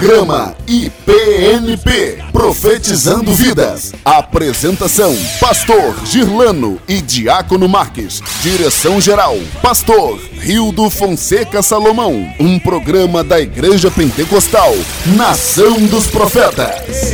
Programa IPNP Profetizando Vidas. Apresentação: Pastor Girlano e Diácono Marques. Direção geral: Pastor Rildo Fonseca Salomão. Um programa da Igreja Pentecostal Nação dos Profetas.